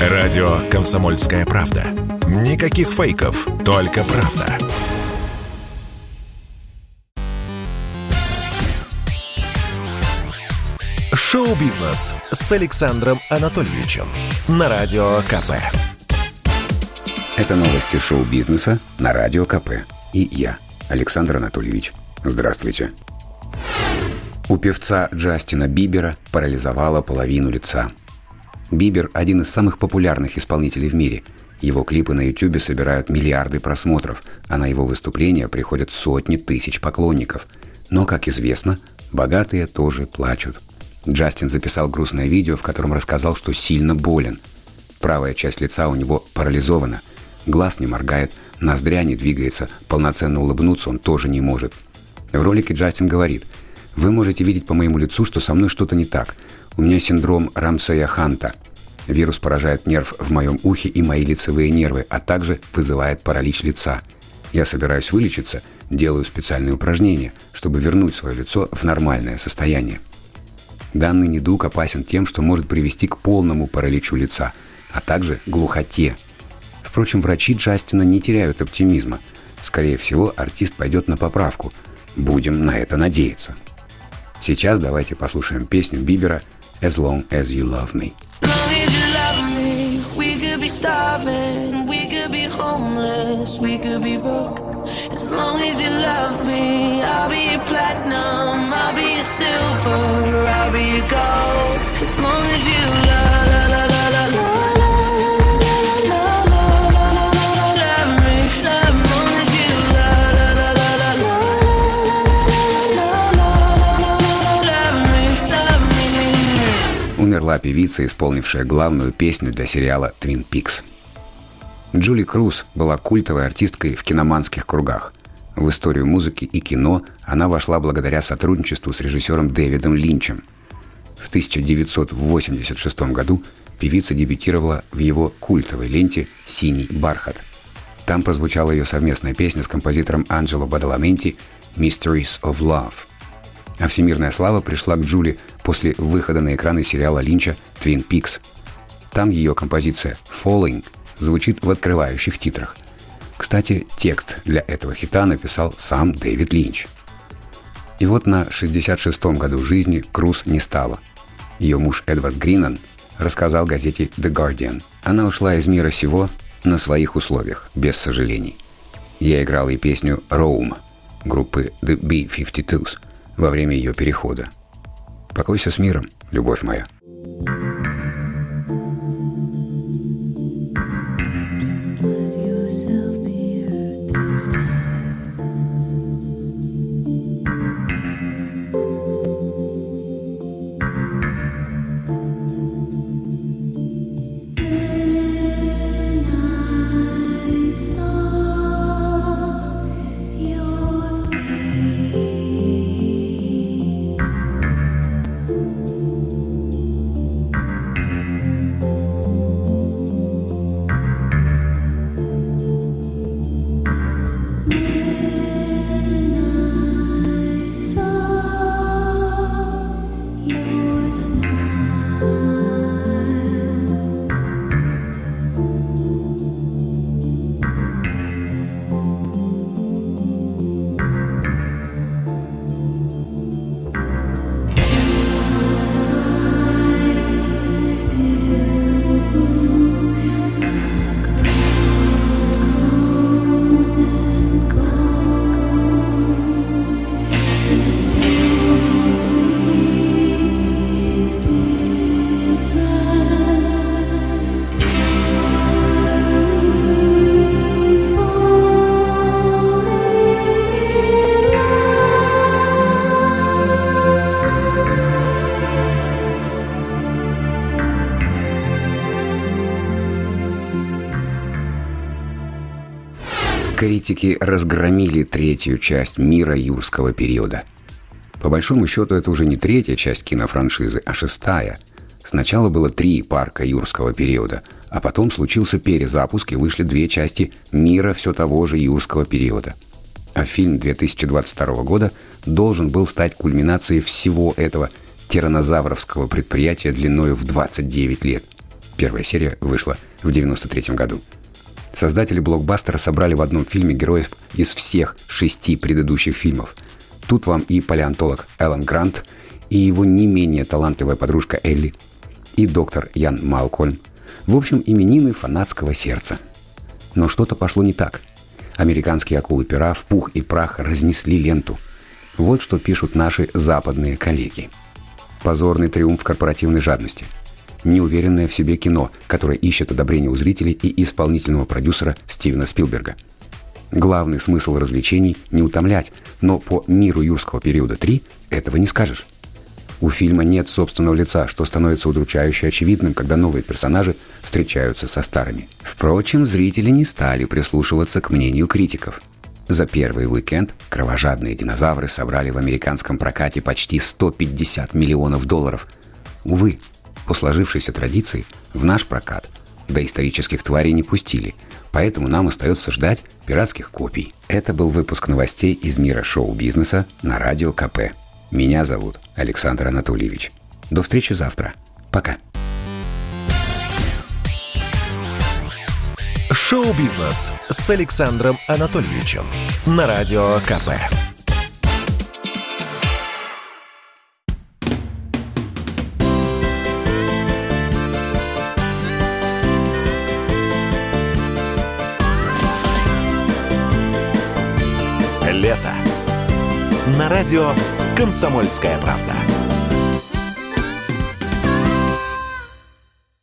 Радио «Комсомольская правда». Никаких фейков, только правда. Шоу-бизнес с Александром Анатольевичем на Радио КП. Это новости шоу-бизнеса на Радио КП. И я, Александр Анатольевич. Здравствуйте. У певца Джастина Бибера парализовала половину лица. Бибер – один из самых популярных исполнителей в мире. Его клипы на YouTube собирают миллиарды просмотров, а на его выступления приходят сотни тысяч поклонников. Но, как известно, богатые тоже плачут. Джастин записал грустное видео, в котором рассказал, что сильно болен. Правая часть лица у него парализована. Глаз не моргает, ноздря не двигается, полноценно улыбнуться он тоже не может. В ролике Джастин говорит, «Вы можете видеть по моему лицу, что со мной что-то не так. У меня синдром Рамсея Ханта. Вирус поражает нерв в моем ухе и мои лицевые нервы, а также вызывает паралич лица. Я собираюсь вылечиться, делаю специальные упражнения, чтобы вернуть свое лицо в нормальное состояние. Данный недуг опасен тем, что может привести к полному параличу лица, а также глухоте. Впрочем, врачи Джастина не теряют оптимизма. Скорее всего, артист пойдет на поправку. Будем на это надеяться. Сейчас давайте послушаем песню Бибера «As Long As You Love Me». starving, we could be homeless, we could be broke. As long as you love me, I'll be platinum, I'll be silver, Умерла певица, исполнившая главную песню для сериала «Твин Пикс». Джули Круз была культовой артисткой в киноманских кругах. В историю музыки и кино она вошла благодаря сотрудничеству с режиссером Дэвидом Линчем. В 1986 году певица дебютировала в его культовой ленте «Синий бархат». Там прозвучала ее совместная песня с композитором Анджело Бадаламенти «Mysteries of Love». А всемирная слава пришла к Джули после выхода на экраны сериала Линча «Твин Пикс». Там ее композиция «Falling» – звучит в открывающих титрах. Кстати, текст для этого хита написал сам Дэвид Линч. И вот на 66-м году жизни Круз не стало. Ее муж Эдвард Гринан рассказал газете The Guardian. Она ушла из мира сего на своих условиях, без сожалений. Я играл ей песню «Rome» группы The B-52s во время ее перехода. Покойся с миром, любовь моя. Критики разгромили третью часть мира юрского периода. По большому счету, это уже не третья часть кинофраншизы, а шестая. Сначала было три парка юрского периода, а потом случился перезапуск и вышли две части мира все того же юрского периода. А фильм 2022 года должен был стать кульминацией всего этого тиранозавровского предприятия длиною в 29 лет – Первая серия вышла в 93 году. Создатели блокбастера собрали в одном фильме героев из всех шести предыдущих фильмов. Тут вам и палеонтолог Эллен Грант, и его не менее талантливая подружка Элли, и доктор Ян Малкольм. В общем, именины фанатского сердца. Но что-то пошло не так. Американские акулы-пера в пух и прах разнесли ленту. Вот что пишут наши западные коллеги. Позорный триумф корпоративной жадности – неуверенное в себе кино, которое ищет одобрение у зрителей и исполнительного продюсера Стивена Спилберга. Главный смысл развлечений – не утомлять, но по миру юрского периода 3 этого не скажешь. У фильма нет собственного лица, что становится удручающе очевидным, когда новые персонажи встречаются со старыми. Впрочем, зрители не стали прислушиваться к мнению критиков. За первый уикенд кровожадные динозавры собрали в американском прокате почти 150 миллионов долларов. Увы, по сложившейся традиции, в наш прокат доисторических тварей не пустили, поэтому нам остается ждать пиратских копий. Это был выпуск новостей из мира шоу-бизнеса на Радио КП. Меня зовут Александр Анатольевич. До встречи завтра. Пока. Шоу-бизнес с Александром Анатольевичем на Радио КП. Лето. На радио «Комсомольская правда».